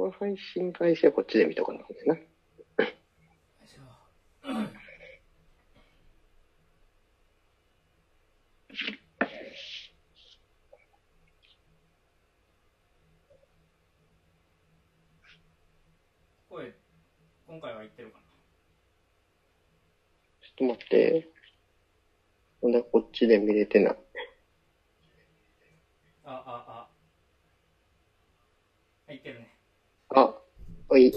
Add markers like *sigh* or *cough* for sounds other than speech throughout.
これ配信開始はこっちで見とかなね。声、今回は言ってるかちょっと待って。ほんで、こっちで見れてない。なあ、あ、あ。言ってるね。あ、はい。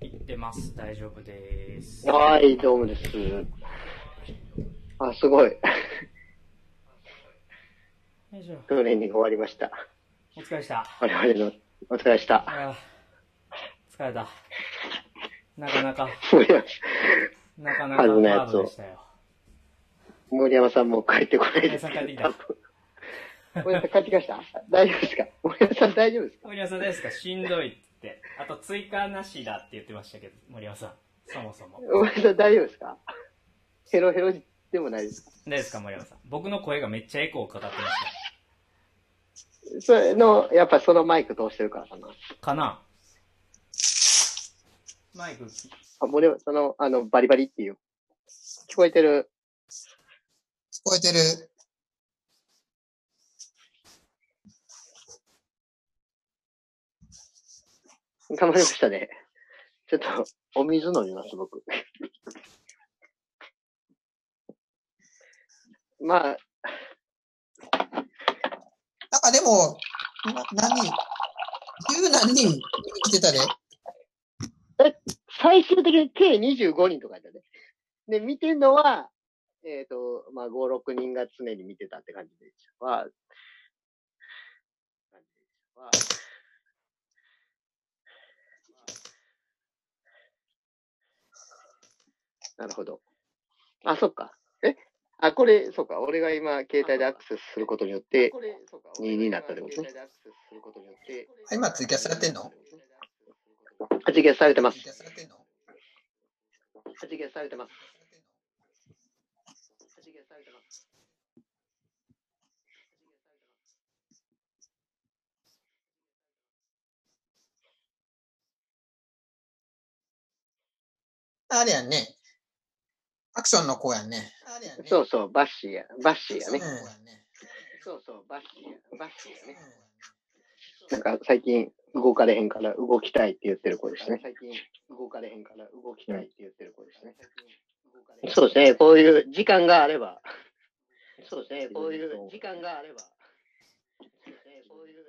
言ってます。大丈夫です。はい、どうもです。あ、すごい。トレーニング終わりました。お疲れした。我々の、お疲れした。疲れた。なかなか、*laughs* なかなかハードでしたよ。森山さんも帰ってこない森です。山さん帰ってきた。森山さん帰ってきました？大丈夫ですか？森山さん大丈夫ですか？森山さんですか？しんどいって。あと追加なしだって言ってましたけど、森山さん。そもそも。大丈夫ですか？ヘロヘロでもないですか？大丈夫ですか森山さん。僕の声がめっちゃエコーかかってましそれの、やっぱそのマイク通してるからかな。た。かな？マイク、あ、森山その、あの、バリバリっていう。聞こえてる。聞こえてる。頑張りましたね。ちょっと、お水飲みます、僕。まあ、なんかでも、な何人十何人来てたで。最終的に計25人とかやったね。で、見てるのは、えっ、と、まあ、5、6人が常に見てたって感じでしたわ。感じでしたなるほど。あ、そっか。え？あ、これ、そうか。俺が今、携帯でアクセスすることによって、2になったってことね。あ今ツイキャスされてんのあツイキャスされてますツイ。キャスされてんのツイキャスされてます。ツイキャスされてます。あれやんね。アクションの子やんね。あれやんね。そうそう、バッシーや。バッシーやね。そうそう、バッシーや。バッシーやね。なんか最近動かれへんから動きたいって言ってる子ですね。最近動かれへんから動きたいって言ってる子ですね。そうですね、こういう時間があれば。そうですね、こういう時間があれば。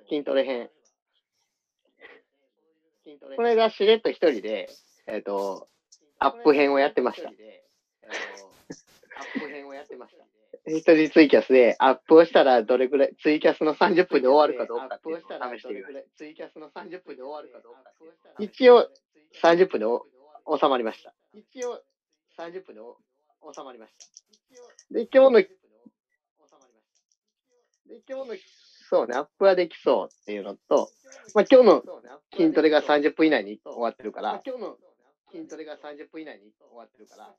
筋トレ編。これがしれっと一人で、えっ、と、アップ編をやってました。アップ編をやってました。一人ツイキャスでアップをしたらどれぐらい、ツイキャスの30分で終わるかどうかっていうのを試してみました。ツイキャスの30分で終わるかどうか一応30分でお収まりました。一応30分でお収まりました。で、今日の、で、今日の、そうね、アップはできそうっていうのと、まあ今日の筋トレが30分以内に終わってるから、今日の筋トレが30分以内に終わってるから、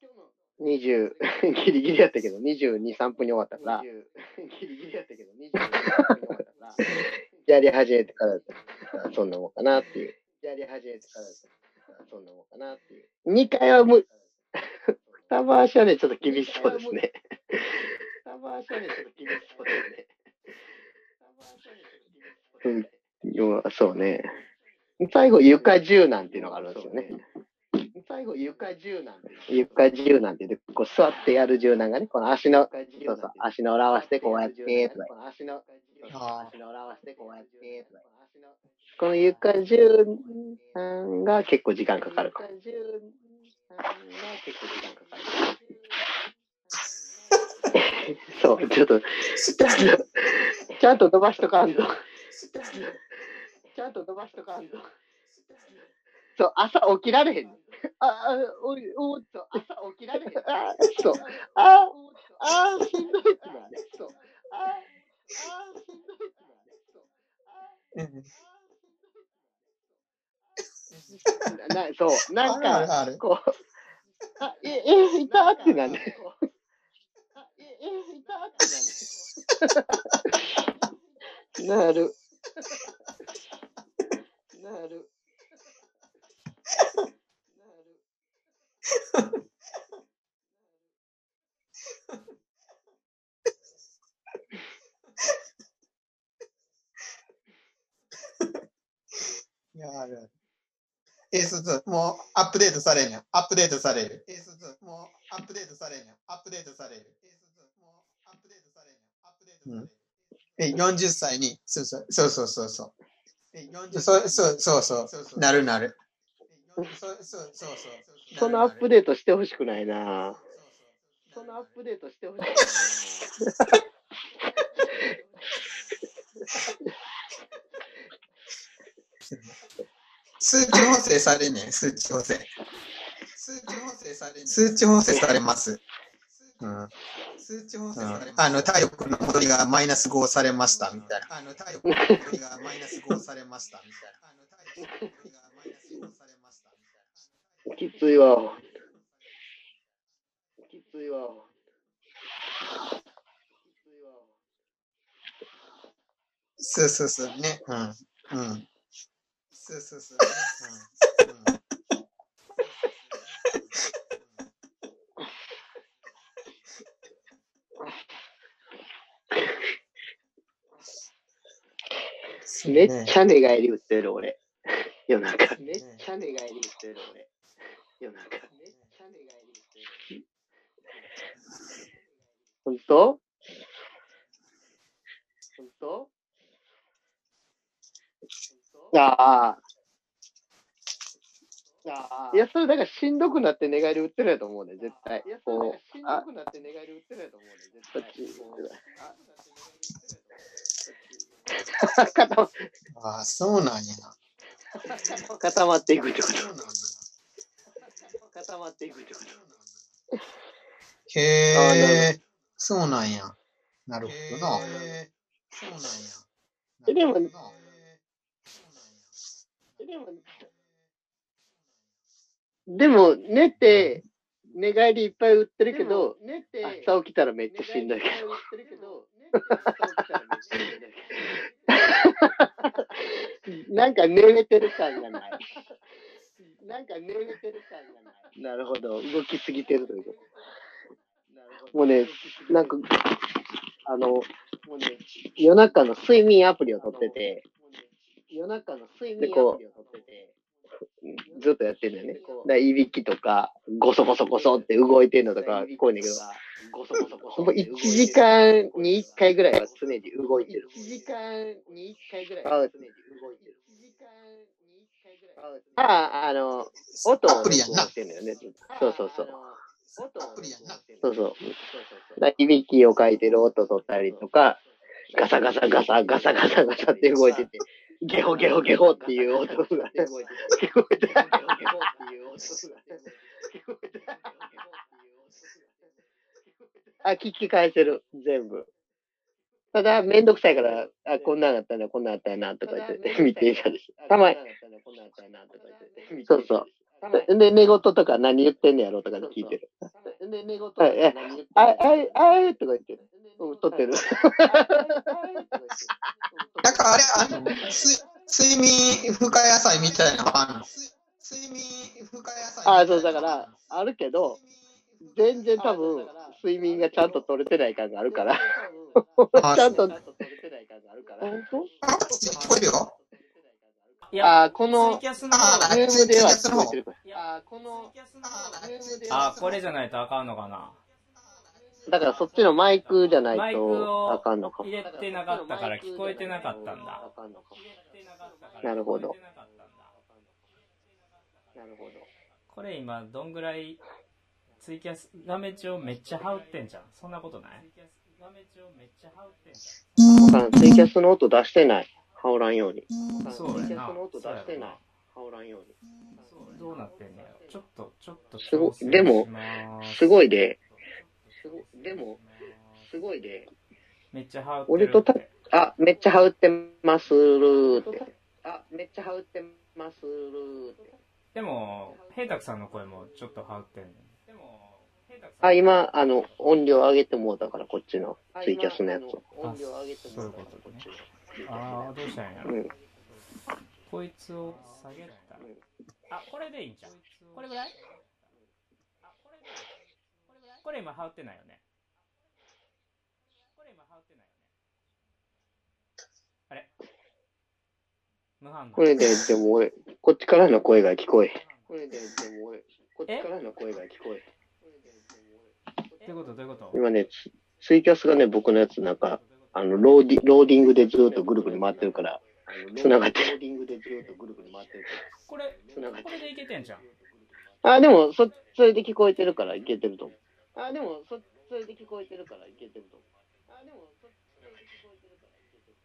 20、*laughs* ギリギリやったけど、22、3分に終わったから、ギリギリやったけど、22、3分に終わったから、やり始めてから、そんなもんかなっていう。やり始めてから、そんなもんかなっていう。2回はむ、二回しはね、ちょっと厳しそうですね。二回しはね、ちょっと厳しそうですね。うんそうね。最後、床柔軟っていうのがあるんですよね。最後、床柔軟。床柔軟って言って、こう座ってやる柔軟がね、この足の、そうそう、足の裏合わせてこうやって、とか。足の、あ足の裏合わせてこうやって、とか。この床柔軟が結構時間かかるか。床柔軟が結構時間かかる。そう、ちょっと、ちゃんと、ちゃんと伸ばしとかんと。*laughs* ちゃんと伸ばしとかんと。そう、朝起きられへん。あ、あ、おい、おっと、朝起きられへん。*laughs* あ、そう。あ、あ、しんどいってなるね。そう。あ、あ、しんどいってなるね。そう。うんな、そう、なんか、あるある。こう、あ、え、え、いたってなんね。あ、え、え、いたってなんね。*laughs* なる。S2 もうアップデートされるや。アップデートされる。S2 もうアップデートされるや。アップデートされる。S2 もうアップデートされるや。アップデートされる。え、四十歳に、そうそうそうそうそうそう。そうそうそうなるなる。そうそうそうそのアップデートしてほしくないな。そのアップデートしてほしくないな。*laughs* 数値補正されねん、数値補正。数値補正され数値補正されます。うん。数値補正されあの、体力の戻りがマイナス5されました、みたいな。あの、体力の戻りがマイナス5されました、みたいな。あの、体力の戻りがマイナス5されました、みたいな。きついわ。きついわ。きついわ。そうそうそう、ね。うん。うん。そうそうそう、めっちゃ寝返り打ってる俺。夜中。めっちゃ寝返り打ってる俺。夜中。めっちゃ寝返り打ってる。本当本当ああ。いや、それだからしんどくなって寝返り打ってるやと思うね、絶対。こう、しんどくなって寝返り打ってるやと。思うね、絶対。こああ、そうなんや。固まっていくってこそうなんや。と。固まっていくってこと。へえ、そうなんや。なるほどな。そうなんや。えでもなるほどなでも、でも寝て、寝返りいっぱい打ってるけど、朝起きたらめっちゃしんどいけど。*laughs* なんか寝れてる感がない。なんか寝れてる感がない。なるほど。動きすぎてるということ。もうね、なんか、あの、もうね、夜中の睡眠アプリを取ってて、夜中の睡眠アプリを取ってて、ずっとやってんだよね。だいびきとか、ゴソゴソゴソって動いてんのとか聞こえんねんけど、ほんと1時間に1回ぐらいは常に動いてる。1時間に1回ぐらいは常に動いてる。ああ、あの、音をアプリやんな録音してんのよね。そうそうそう。アプリやんな。そうそう。いびきをかいてる音取ったりとか、ガサガサガサガサガサガサって動いてて、ゲホゲホゲホっていう音が聞こえて、聞こえて、ゲホゲホっていう音が聞こえて、あ、聞き返せる、全部。ただ、めんどくさいから、あ、こんなんあったな、こんなんあったな、とか言って、見ていたりして。たまに、そうそう。で、寝言とか何言ってんねやろとか聞いてる。で、寝言とか何言ってんねやろあ、あ、あ、とか言ってる。うん、撮ってる。*laughs* なんかあれ、あの、す睡眠深野菜みたいなのあんの？睡眠深野菜あ、そう、だから、あるけど、全然多分、睡眠がちゃんと取れてない感があるから。あちゃんと。あ、聞こえるよ。いや、あ、このツイ、キャスのズームでは聞こえてるから。あ、この、あ、これじゃないとあかんのかな。だからそっちのマイクじゃないとをあかんのかも入。れてなかったから聞こえてなかったんだ。なるほど。なるほど。これ今どんぐらいツイキャス画面上めっちゃ羽織ってんじゃん。そんなことない？ツイキャスの音出してない。羽織らんように。そうやなツイキャスの。音出してない。羽織らんように。どうなってんねやろ。ちょっと、ちょっとすごでもすごいで、すごでも、すごいで、めっちゃ羽織って俺とた。あ、めっちゃ羽織ってまするって。あ、めっちゃ羽織ってまするって。でも、平沢さんの声もちょっと羽織ってん。でも、平沢さんあ、今、あの、音量上げてもうたから、こっちのツイキャスのやつを。あそういうことね。ああ、どうしたんやろ。うん。こいつを下げたら。あ、これでいいんじゃん。これぐらい？これ今ハウってないよね。これ今ハウってないよね。あれ？無反応。これで、でも俺、こっちからの声が聞こえ。これで、でも俺、こっちからの声が聞こえ。どういうこと？どういうこと？今ね、ツツイキャスがね、僕のやつなんか、あの、ローディローディングでずっとぐるぐる回ってるから、繋がってる。ローディングでずっとぐるぐる回ってるかこれ、繋がってこれでいけてんじゃん。ら。あ、でも、そ、それで聞こえてるからいけてると思う。あ、でも、そ、それで聞こえてるからいけてると思う。あ、でも、そ、それで聞こえてるからいけてる。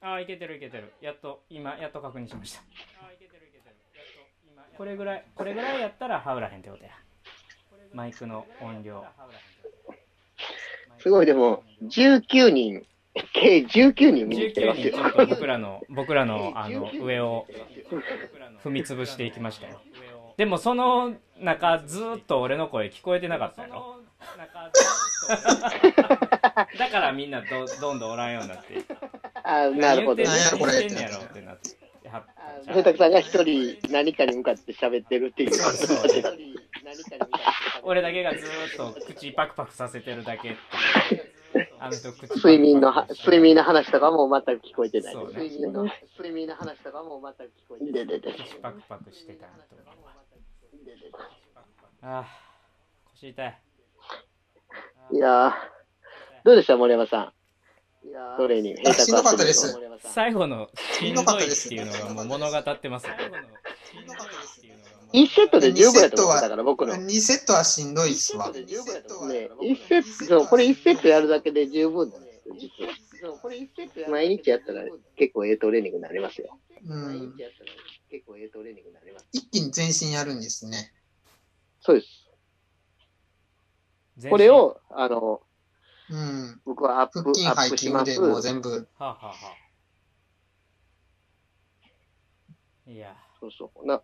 ああ、いけてるいけてる。やっと、今、やっと確認しました。ああ、いけてるいけてる。やっと、今、これぐらい、これぐらいやったらハウらへんってことや。マイクの音量。すごい、でも、19人、計19人見に来てま19すよ。人僕らの、僕らの、あの、上を踏み潰していきましたよ。でもその中、ずーっと俺の声聞こえてなかったよ。*laughs* だからみんなどどんどんおらんようになって。あ、なるほどね。言ってんねやろってなって。はあ平沢さんが一人何かに向かって喋ってるっていう。*laughs* 俺だけがずーっと口パクパクさせてるだけ。あ睡眠のは、睡眠の話とかも全く聞こえてない。睡眠の、睡眠の話とかも全く聞こえてない。ででで。口パクパクしてたとああ、腰痛い。いやー、どうでした森山さん？いやトレーニング。あしんどかったです最後のしんどいっていうのがもう物語ってますよ。1セットで十分やと思ったから、僕の。2セットはしんどいっすわ。ね、1セット、これ1セットやるだけで十分なんですよ、実は。そうこれ1セット毎日やったら結構ええトレーニングになりますよ。うん。やったら結構ええトレーニングになります。一気に全身やるんですね。そうです。これ、を、あの、うん。僕はアップ、腹筋、アッ背プします筋で。もう全部。はあ、はあはあ、いや、そうそう。な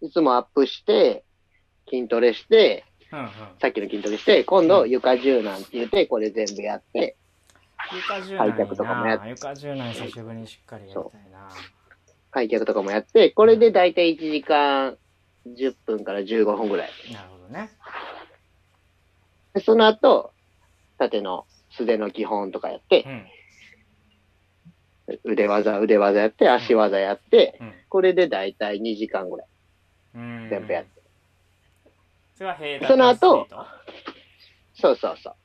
いつもアップして、筋トレして、うんうん。さっきの筋トレして、今度床柔軟って言って、これ全部やって、床柔軟開脚とかもやっな。床柔軟久しぶりにしっかりやりたいな。開脚とかもやって、これでだいたい1時間10分から15分ぐらい。なるほどね。でその後、縦の素手の基本とかやってう、ん。腕技、腕技やって、足技やって、うんこれでだいたい2時間ぐらいうん。全部やって。それは平坦その後そうそうそ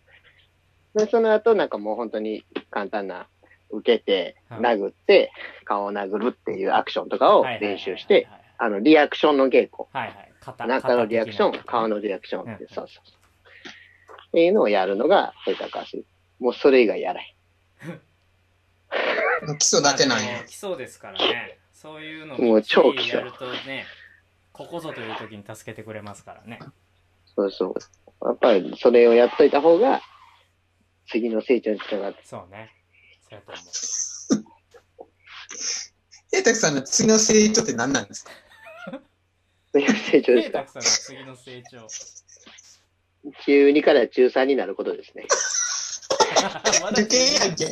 う。で、その後、なんかもう本当に簡単な、受けて、はい殴って、顔を殴るっていうアクションとかを練習して、、あの、リアクションの稽古。はいはい。肩中のリアクション、顔のリアクションってうん、そうそうそう。っていうのをやるのが、平高足。もうそれ以外やらへん。基礎だけなんや。基礎ですからね。そういうのもう超基礎やるとね、ここぞという時に助けてくれますからね。そうそう。やっぱりそれをやっといた方が、次の成長につながって。そうね。そうやと思う。*laughs* 平卓さんの次の成長って何なんですか？次の成長ですか？さんの次の成長。中2から中3になることですね。*laughs* まだ受験やんけ。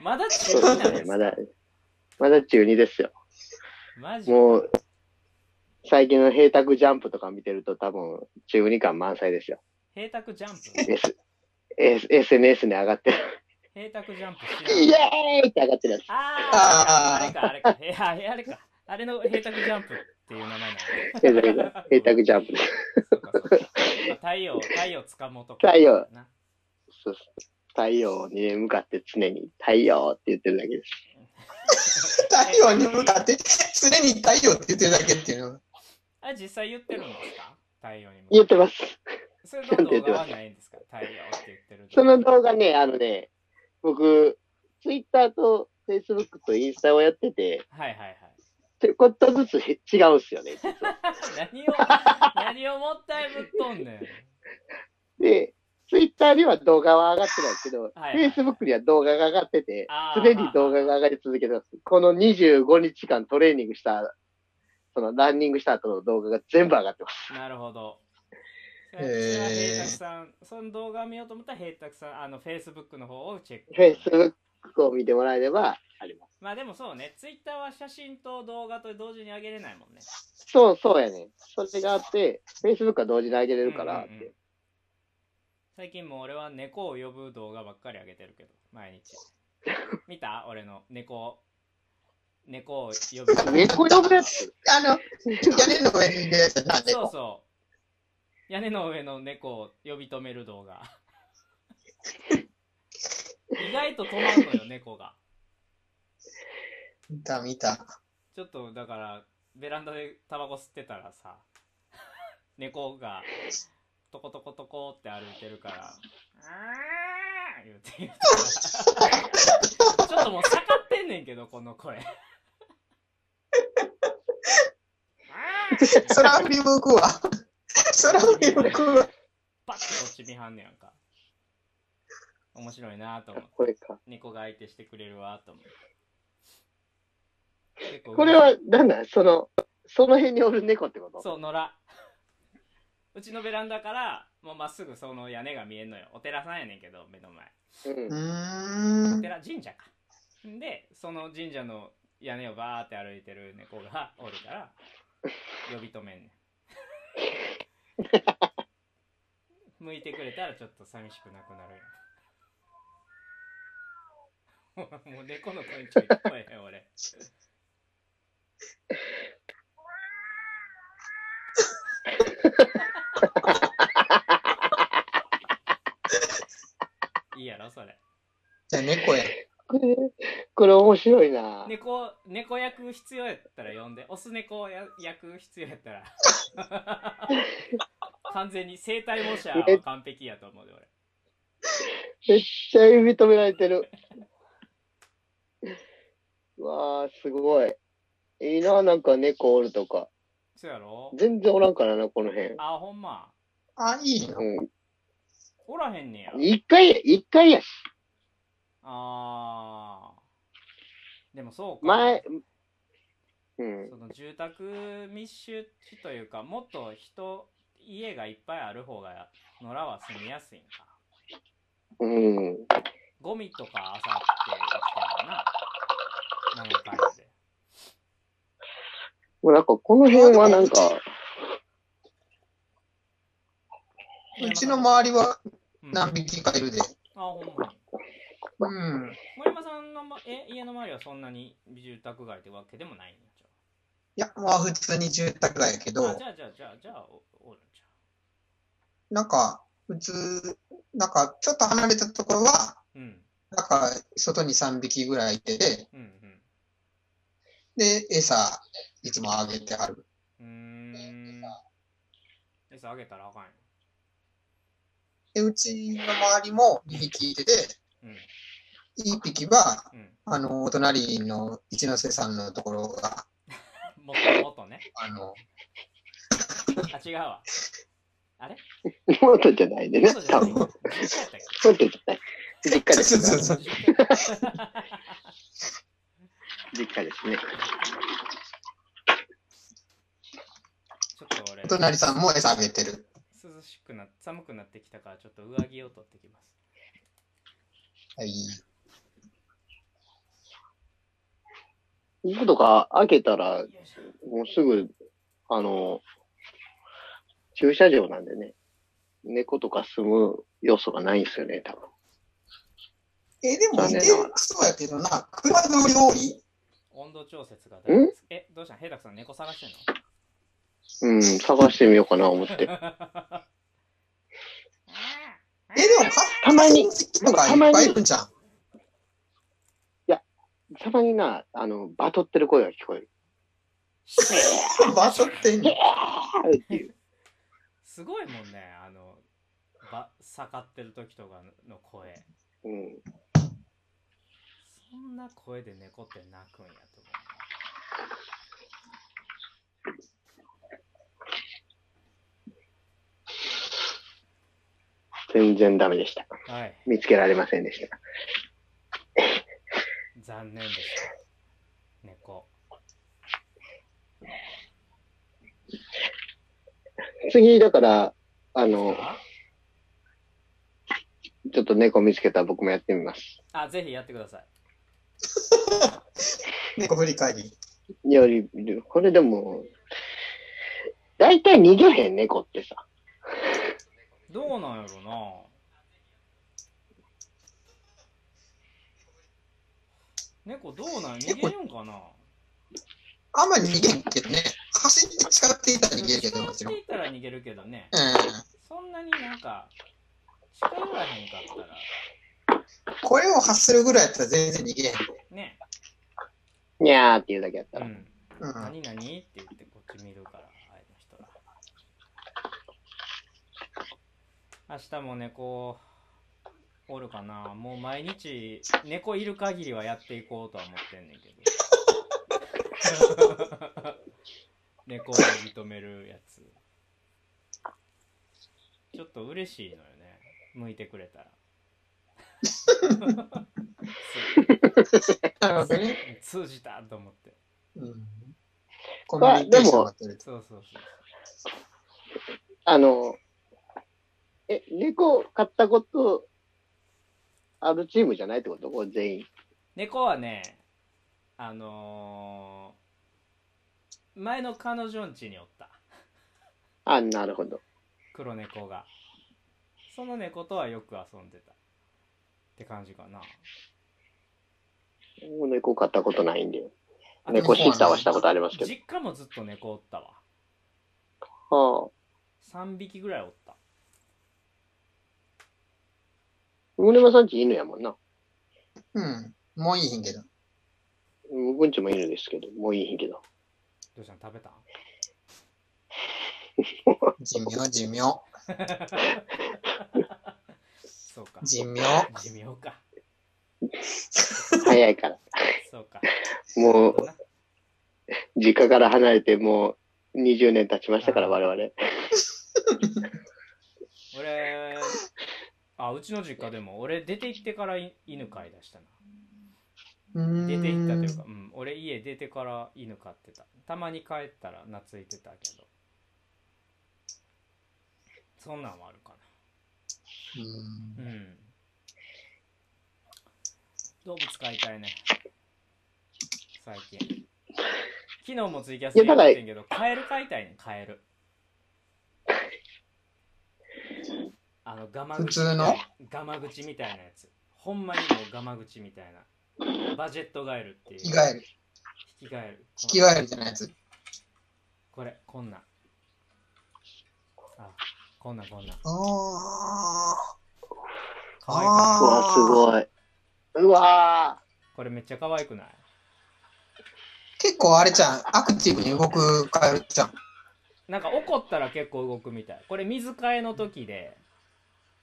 まだ中そう2なんですね。まだ、まだ中2ですよ。マジもう、最近の平卓ジャンプとか見てると多分中2感満載ですよ。平卓ジャンプ？S、S、SNS に上がってる。平卓ジャンプイエーイって上がってるやつ。あーあれか、あれか。あれか。あれの平卓ジャンプっていう名前なの平卓平卓ジャンプ太陽、太陽つかもうとか。太陽な。そうそう太陽に向かって常に太陽って言ってるだけです。太陽に向かって、常に太陽って言ってるだけっていうの。あれ実際言ってるんですか？太陽に向か言ってます。それの動画はないんですか？太陽って言ってる。その動画ね、あのね、僕、ツイッターとフェイスブックとインスタをやってて、はいはいはい。ちょこっとずつへ違うんすよね、*laughs* 実は。何を、何をもったいぶっとんねん。で、ツイッターには動画は上がってないけど、はいはいフェイスブックには動画が上がっててあ、ー常に動画が上がり続けてます。この25日間トレーニングした、そのランニングした後の動画が全部上がってます。なるほど。そへーさん、その動画を見ようと思ったら平卓さん、あの、フェイスブックの方をチェック。フェイスブックを見てもらえればまあでもそうね、ツイッターは写真と動画と同時に上げれないもんね。そう、そうやね。それがあって、フェイスブックは同時に上げれるからって。うんうんうん最近もう俺は猫を呼ぶ動画ばっかり上げてるけど、毎日。見た？俺の猫、猫を呼び止め猫呼ぶやつ？あの、屋根の上にいるやつな、そう猫。そう。屋根の上の猫を呼び止める動画。*laughs* 意外と止まんのよ、猫が。見た、見た。ちょっとだから、ベランダでタバコ吸ってたらさ、*laughs* 猫がトコトコトコって歩いてるから、あー言うて言うてたらちょっともう盛ってんねんけど、この声。*laughs* そら振り向くわ。*laughs* そら振り向くわ。パッとこっち見はんねやんか。面白いなと思って。これか。猫が相手してくれるわと思って。これは、なんだ、その、その辺におる猫ってこと？そう、野良。うちのベランダから、もうまっすぐその屋根が見えんのよ。お寺さんやねんけど、目の前。う。うん。お寺、神社か。で、その神社の屋根をバーって歩いてる猫がおるから、呼び止めんねん。*laughs* 向いてくれたらちょっと寂しくなくなるよ。*laughs* もう猫の声ちょい聞こえへん、俺。*laughs* いいやろ、それ。じゃあ猫や。これ、これ面白いな。猫、猫役必要やったら呼んで、オス猫や役必要やったら。*laughs* 完全に生体模写は完璧やと思うで、俺。めっちゃ認められてる。うわあ、すごい。いいな、なんか猫おるとか。そうやろ？全然おらんからな、この辺。あ、ほんま？あ、いいの。うん。おらへんねや。一回、一回やし。あー。でもそうか。前、うんそ。の住宅密集地というか、もっと人、家がいっぱいある方が、野良は住みやすいんか。うん。ゴミとかあさって生きてんのな。なんやかんやで。もうなんか、この辺はなんか、うちの周りはうん何匹かいるで。あ、ほんまに。うん。森山さんの、ま、え家の周りはそんなに住宅街ってわけでもないんやじいや、まあ普通に住宅街やけどゃあ。あ、じ、ゃあじゃあじゃあじゃあおおるんじなんか、普通、なんかちょっと離れたところは。うん。なんか外に3匹ぐらいいてで、うんうん。で、餌、いつもあげてはる。うーん。餌あげたらあかんよ。で、うちの周りも2匹いてて、うん。1匹は、うん。あの、お隣の一ノ瀬さんのところが、*laughs* もっともっとね。あの、あ、違うわ。あれ？元じゃないでね。そうじゃない元じゃない。実家で。そうそう *laughs* け実家実家ですね。ちょっと俺お、隣さんも餌あげてる。涼しくな、寒くなってきたから、ちょっと上着を取ってきます。はい。僕とか開けたら、よいしょもうすぐ、あの、駐車場なんでね、猫とか住む要素がないんですよね、多分。え、でも、そうやけどな、車通り多い温度調節が大事です。え、どうした？んヘイタクさん猫探してんの？うん、探してみようかな思って。*laughs* え、でもか、たまに、なんかいっぱいいるんじゃん。たまにな、あの、バトってる声が聞こえる。場所ってんの？っていう。すごいもんね、あの、ば、盛ってる時とかの声。うん。そんな声で猫って泣くんやと思全然ダメでした。う。はい。見つけられませんでした。残念でした。猫。次、だから、あの、あちょっと猫見つけたら僕もやってみます。あ、ぜひやってください。*laughs* 猫振り返り。より、これでも、だいたい逃げへん猫ってさ。どうなんやろな猫どうなん逃げるんかなあんまり逃げんけどね。走って近寄っていたら逃げるけど、もっていったら逃げるけどね。そんなになんか、近寄らへんかったら、声を発するぐらいやったら全然逃げへんで。ね。にゃーっていうだけやったら。うん。うん。何々って言ってこっち見るから、あの人ら。明日も猫、おるかなもう毎日、猫いる限りはやっていこうとは思ってんねんけど。*laughs* 猫を認めるやつ。ちょっと嬉しいのよね。向いてくれたら。なるほどね。通じたと思って。うん。コミュニケーションが取れて。そうそうそう。あの、え、猫飼ったことあるチームじゃないってこと？これ全員。猫はね、あのー前の彼女ん家におった。あ、なるほど。黒猫が。その猫とはよく遊んでた。って感じかな。もう猫飼ったことないんで。あ猫シッターはしたことありますけど。実家もずっと猫おったわ。はあ。3匹ぐらいおった。宗間さんち犬やもんな。うん。もういいひんけど。僕んちも犬ですけど、もういいんけど。どうしたん？食べた？ん寿命、寿命、*laughs* そうか。寿命。寿命か。早いから。そうか。もう、な実家から離れてもう20年経ちましたから、我々。俺、あ、うちの実家でも、俺出て行ってからい犬飼い出したな。出て行ったというか、うん、俺家出てから犬飼ってた。たまに帰ったら懐いてたけど。そんなんはあるかうんな。うん。動物飼いたいね。最近。昨日もツイキャスで言ってんけど、カエル飼いたいね、カエル。あの、ガマ口みたい普通の？ガマ口みたいなやつ。ほんまにもうガマ口みたいな。バジェットガエルっていう。引き返る。引きガエル。引きないやつ。これ、こんなん。あ、こんなんこんなん。あかわいくなあうわ、すごい。うわいこれめっちゃ可愛くない？結構あれじゃん。アクティブに動くカエルじゃん。なんか怒ったら結構動くみたい。これ水替えの時で、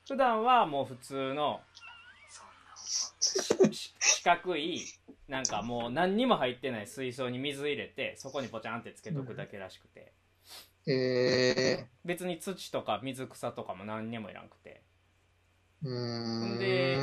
普段はもう普通のし四角い、なんかもう何にも入ってない水槽に水入れて、そこにポチャンってつけとくだけらしくて、え別に土とか水草とかも何にもいらんくて、ー、うーん。で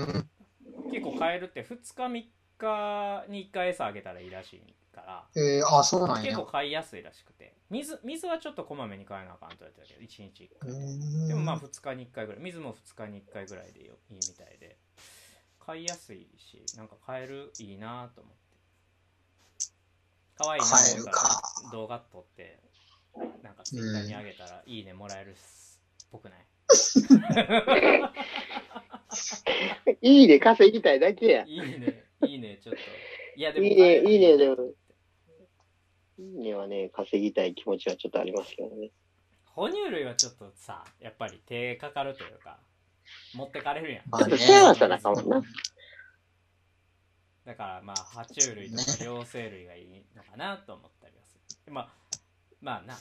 結構カエルって2日3日に1回餌あげたらいいらしいから、えー、あ、そうなんや。結構。飼いやすいらしくて、水、水はちょっとこまめに飼えなあかんと言われてたけど、1日1回。うーんでもまあ2日に1回ぐらい。水も2日に1回ぐらいでよいいみたいで。飼いやすいしなんか飼えるいいなと思って。可愛いな飼える思ったか。ら動画撮ってなんかツイッターにあげたらいいねもらえるっすぽくない？ーいいね、稼ぎたいだけや。いいねいいねちょっと。いやでもいいねいいねでも。いいねはね、稼ぎたい気持ちはちょっとありますけどね。哺乳類はちょっとさやっぱり手かかるというか持ってかれるやん。ちょっとシェアさなあかんもんな。だからまあ爬虫類とか両生類がいいのかなと思ったりはする。でまあまあな。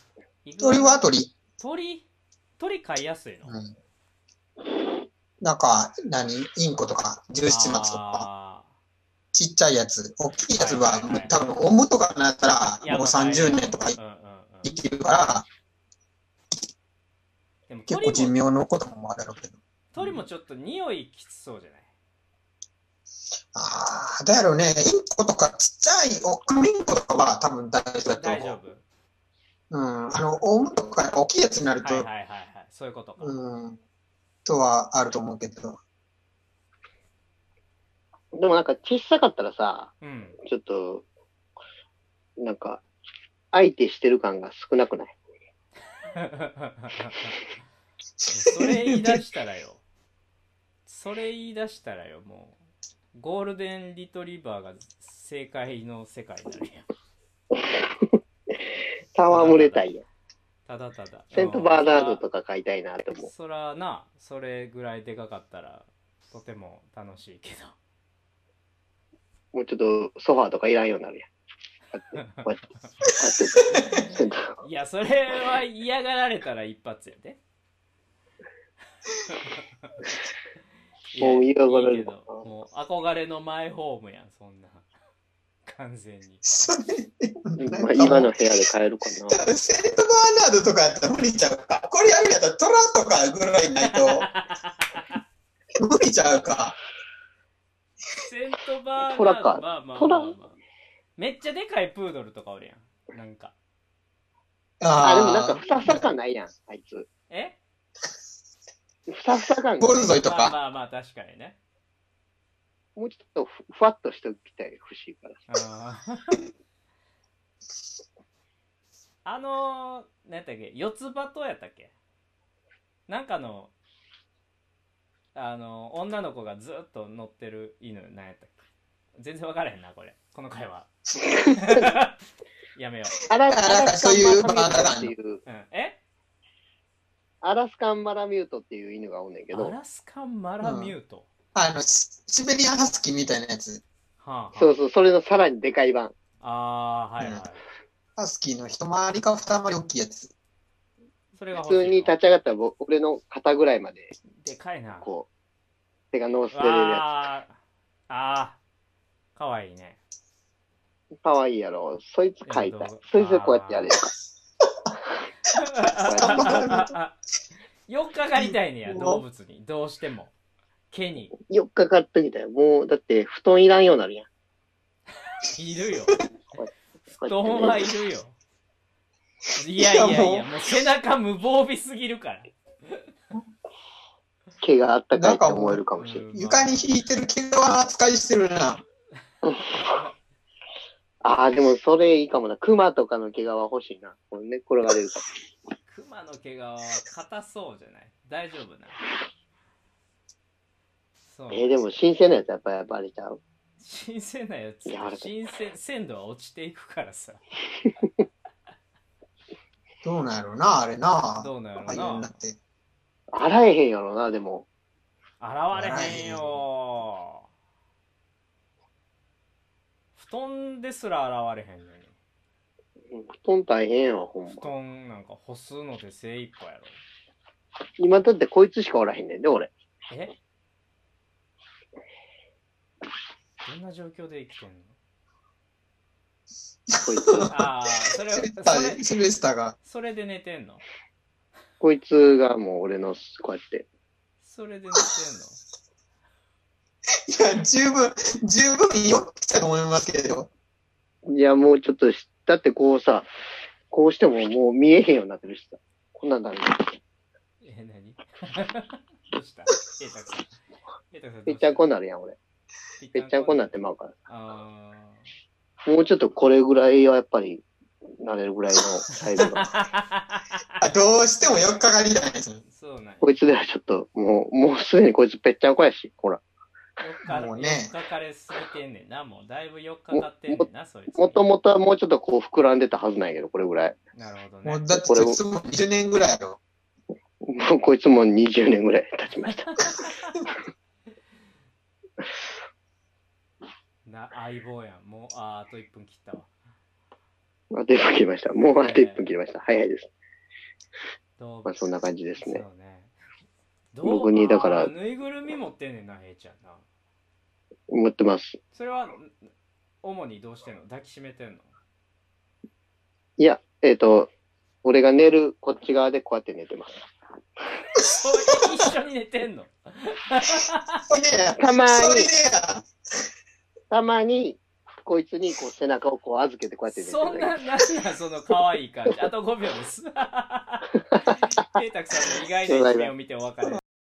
鳥は鳥。鳥鳥飼いやすいの、うん。なんか、何？インコとか、十七松とか、あちっちゃいやつ、大きいやつははいはいはい、多分、オムとかになったーら、もう30年とかうんうんうん、生きるから、でも結構寿命のこともあるやろうけど。鳥もちょっと匂いきつそうじゃない？ああ、だやろうね。インコとか、ちっちゃい、オカミンコとかは多分大丈夫だと大丈思う。夫？うん。あの、オウムとか大きいやつになると、はいはいはいはい。そういうこと。か、うん、とはあると思うけど。でもなんか小さかったらさ、うん、ちょっと、なんか、相手してる感が少なくない？それ言い出したらよ。それ言い出したらよもゴールデンリトリバーが正解の世界になるやん。*laughs* 戯れたいよ。ただただ。セントバーナードとか買いたいなって思う。そらな、それぐらいでかかったら、とても楽しいけど。もうちょっとソファーとかいらんようになるやん。*laughs* いや、それは嫌がられたら一発やで。*laughs* もう嫌がられるもう憧れのマイホームやん、そんな。完全に。それ、今の部屋で買えるかな。セントバーナードとかやったら無理ちゃうか。これやるんやったらトラとかぐらいないと *laughs* 無理ちゃうか。セントバーナードトラかまあまあまあトラまあめっちゃでかいプードルとかおるやん。なんか。あ、でもなんかあふさふさ感ないやん、あいつ。え？ふさふさ感がゴールドイとまあか。まあまあ、確かにね。もうちょっとふふわっとしておきたい、欲しいから。あーあのー、何やったっけ？四つ葉とやったっけ？なんかの、あの女の子がずっと乗ってる犬、何やったっけ？全然分からへんな、これ。この会話。*laughs* やめよアラあなんかそういうバーナーがあっていう、う。うん、え？アラスカンマラミュートっていう犬がおんねんけど、アラスカンマラミュート。あの、シシベリアンハスキーみたいなやつ。はあ、はあ、そうそう、それのさらにでかい版。ああー、はいはい。ハスキーの一回りか二回り大きいやつ。それが普通に立ち上がったら僕俺の肩ぐらいまで、でかいな。こう、手が乗せれるやああ、あーかわいいね。つ。かわいいやろ。そいつ飼いた。そいつでこうやってやれるか。*laughs* *laughs* よっかかりたいねや、動物に。どうしても。毛に。よっかかっときたよ。もう、だって布団いらんようになるやん。いるよ。布団はいるよ。いやいやいや、もう背中無防備すぎるから。毛があったかいって思えるかもしれない。うん床に引いてる毛皮扱いしてるな。*laughs* ああ、でもそれいいかもな。熊とかの毛皮欲しいな。これね、転がれるか熊の毛皮は硬そうじゃない？大丈夫な。そうら。。えー、でも新鮮なやつやっぱやっぱあれちゃう？新鮮なやつ柔らかい新鮮鮮度は落ちていくからさ *laughs* どうなんやろうな、あれな。どうなんやろああいうななって。洗えへんやろな、でも。洗われへんよ布団ですら洗われへんのにうん布団大変やわ、ほん布ま。団なんか干すので精一杯やろ今だってこいつしかおらへんねんで、俺。え？どんな状況で生きてんの？こいつ。ああそれシルベスタそれシルベスターが。それで寝てんの？こいつがもう俺の、こうやって。それで寝ていや、十分、十分よく来たと思いますけど。いや、もうちょっとし、だってこうさ、こうしてももう見えへんようになってるしさ。こんなんだね。んの？え何？*laughs* どうした？えいたくさんえいたくさんぺっちゃんこになるやん、俺。ぺっちゃんこになってまうから。あもうちょっとこれぐらいはやっぱり、なれるぐらいのサイズが。*laughs* どうしてもよっかかりたいです。そうなんやこいつではちょっと、もう、もうすでにこいつぺっちゃんこやし、ほら。もうねかかれすぎてんねんな。もうだいぶよっかかってんねんな、そいつ。もともとはもうちょっとこう膨らんでたはずなんやけど、これぐらい。なるほどね。もうだって、これをいつも20年ぐらいやろ。もうこいつも20年ぐらい経ちました。*laughs* な相棒やん。もう、あーあと1分切ったわ。あと1分切りました。もうあと1分切りました。早いです。どうまあそんな感じですね。そうね。僕にだからぬいぐるみ持ってんねんな、へいちゃんな。思ってます。それは、ん主にどうしてんの？抱きしめてんの？いや、えっ、と、俺が寝るこっち側でこうやって寝てます。*laughs* 一緒に寝てんの？*laughs* たまに。たまに、こいつにこう背中をこう預けてこうやってそんな。なんなんその可愛い感じ。あと5秒です。*laughs* ケイタクさんの意外な一面を見てお別れ。